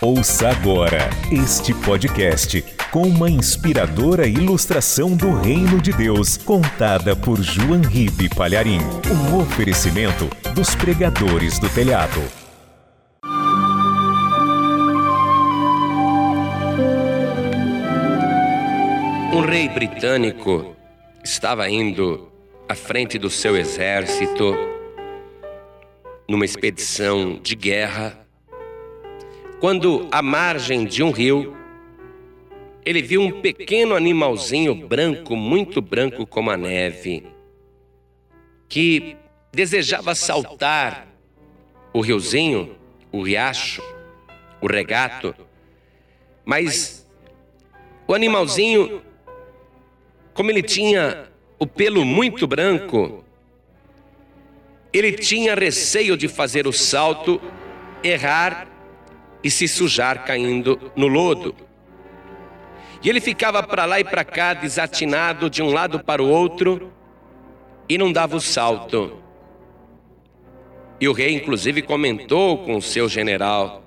Ouça agora este podcast com uma inspiradora ilustração do Reino de Deus, contada por João Ribe Palharim. Um oferecimento dos pregadores do telhado. Um rei britânico estava indo à frente do seu exército numa expedição de guerra quando, à margem de um rio, ele viu um pequeno animalzinho branco, muito branco como a neve, que desejava saltar o riozinho, o riacho, o regato, mas o animalzinho, como ele tinha o pelo muito branco, ele tinha receio de fazer o salto, errar e se sujar caindo no lodo. E ele ficava para lá e para cá, desatinado de um lado para o outro, e não dava o salto. E o rei, inclusive, comentou com o seu general: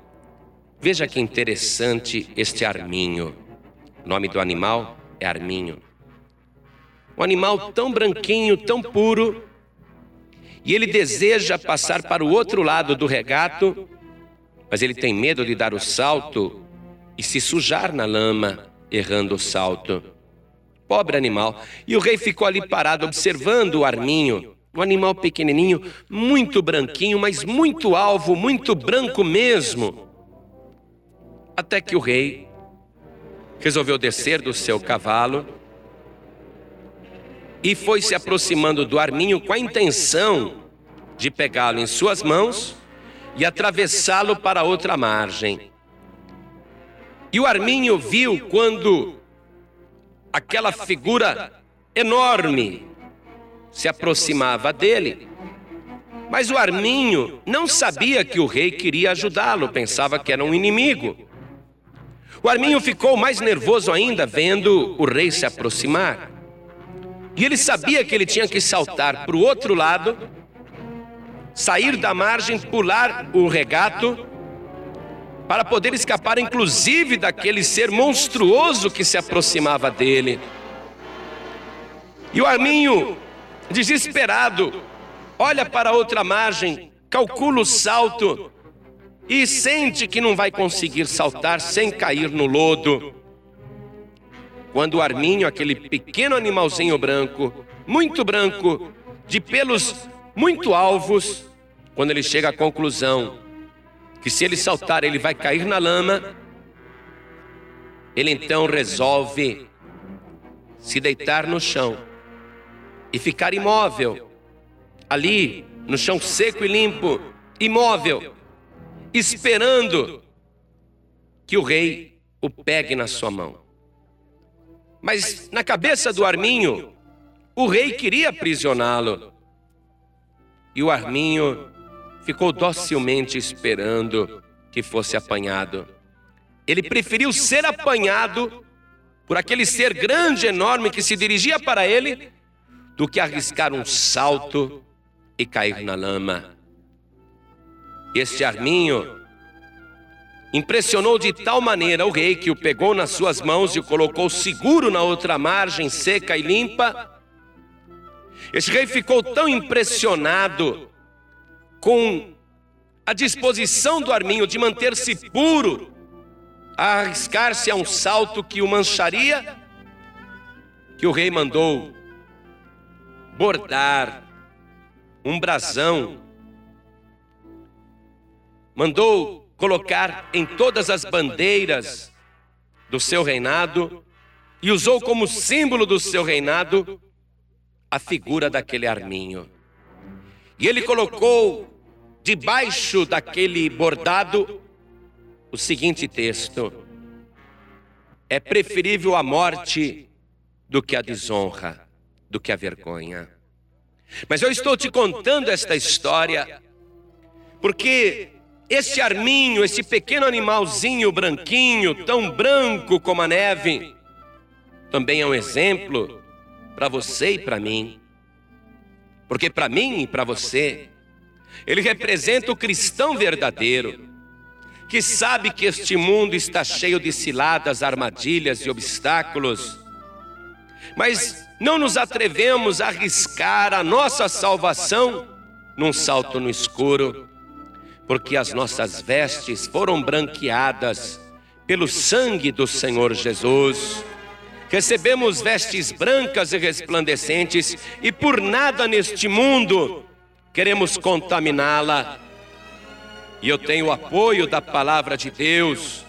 Veja que interessante este arminho. O nome do animal é arminho. Um animal tão branquinho, tão puro, e ele deseja passar para o outro lado do regato mas ele tem medo de dar o salto e se sujar na lama, errando o salto. Pobre animal. E o rei ficou ali parado observando o arminho, um animal pequenininho, muito branquinho, mas muito alvo, muito branco mesmo. Até que o rei resolveu descer do seu cavalo e foi se aproximando do arminho com a intenção de pegá-lo em suas mãos e atravessá-lo para outra margem. E o Arminho viu quando aquela figura enorme se aproximava dele. Mas o Arminho não sabia que o rei queria ajudá-lo, pensava que era um inimigo. O Arminho ficou mais nervoso ainda vendo o rei se aproximar. E ele sabia que ele tinha que saltar para o outro lado sair da margem, pular o regato, para poder escapar, inclusive, daquele ser monstruoso que se aproximava dele. E o Arminho, desesperado, olha para outra margem, calcula o salto e sente que não vai conseguir saltar sem cair no lodo. Quando o Arminho, aquele pequeno animalzinho branco, muito branco, de pelos muito alvos, quando ele chega à conclusão que se ele saltar ele vai cair na lama, ele então resolve se deitar no chão e ficar imóvel, ali no chão seco e limpo, imóvel, esperando que o rei o pegue na sua mão. Mas na cabeça do Arminho, o rei queria aprisioná-lo. E o Arminho ficou docilmente esperando que fosse apanhado. Ele preferiu ser apanhado por aquele ser grande, enorme que se dirigia para ele, do que arriscar um salto e cair na lama. Este arminho impressionou de tal maneira o rei que o pegou nas suas mãos e o colocou seguro na outra margem, seca e limpa. Este rei ficou tão impressionado com a disposição do arminho de manter-se puro, arriscar-se a um salto que o mancharia, que o rei mandou bordar um brasão, mandou colocar em todas as bandeiras do seu reinado e usou como símbolo do seu reinado a figura daquele arminho. E ele colocou debaixo daquele bordado o seguinte texto: É preferível a morte do que a desonra, do que a vergonha. Mas eu estou te contando esta história porque esse arminho, esse pequeno animalzinho branquinho, tão branco como a neve, também é um exemplo para você e para mim. Porque para mim e para você, ele representa o cristão verdadeiro. que sabe que este mundo está cheio de ciladas, armadilhas e obstáculos, mas não nos atrevemos a arriscar a nossa salvação num salto no escuro, porque as nossas vestes foram branqueadas pelo sangue do Senhor Jesus. Recebemos vestes brancas e resplandecentes, e por nada neste mundo queremos contaminá-la. E eu tenho o apoio da palavra de Deus,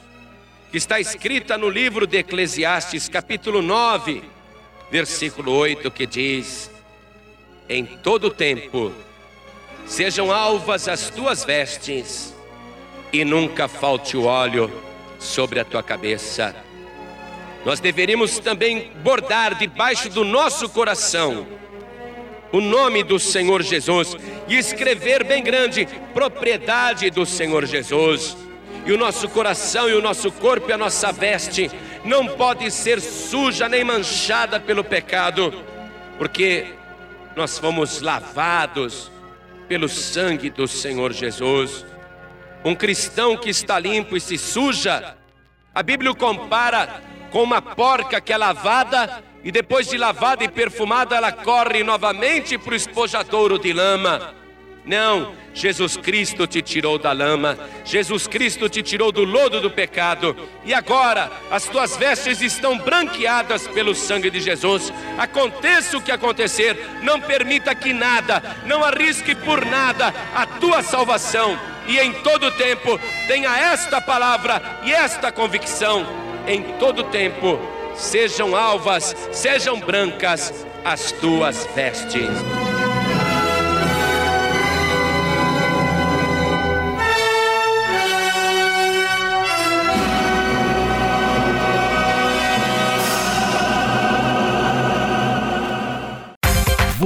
que está escrita no livro de Eclesiastes, capítulo 9, versículo 8, que diz: Em todo tempo sejam alvas as tuas vestes, e nunca falte o óleo sobre a tua cabeça. Nós deveríamos também bordar debaixo do nosso coração o nome do Senhor Jesus e escrever bem grande propriedade do Senhor Jesus. E o nosso coração e o nosso corpo e a nossa veste não pode ser suja nem manchada pelo pecado, porque nós fomos lavados pelo sangue do Senhor Jesus. Um cristão que está limpo e se suja, a Bíblia compara com uma porca que é lavada e depois de lavada e perfumada, ela corre novamente para o espojadouro de lama. Não, Jesus Cristo te tirou da lama, Jesus Cristo te tirou do lodo do pecado, e agora as tuas vestes estão branqueadas pelo sangue de Jesus. Aconteça o que acontecer, não permita que nada, não arrisque por nada a tua salvação, e em todo tempo tenha esta palavra e esta convicção, em todo tempo sejam alvas, sejam brancas as tuas vestes.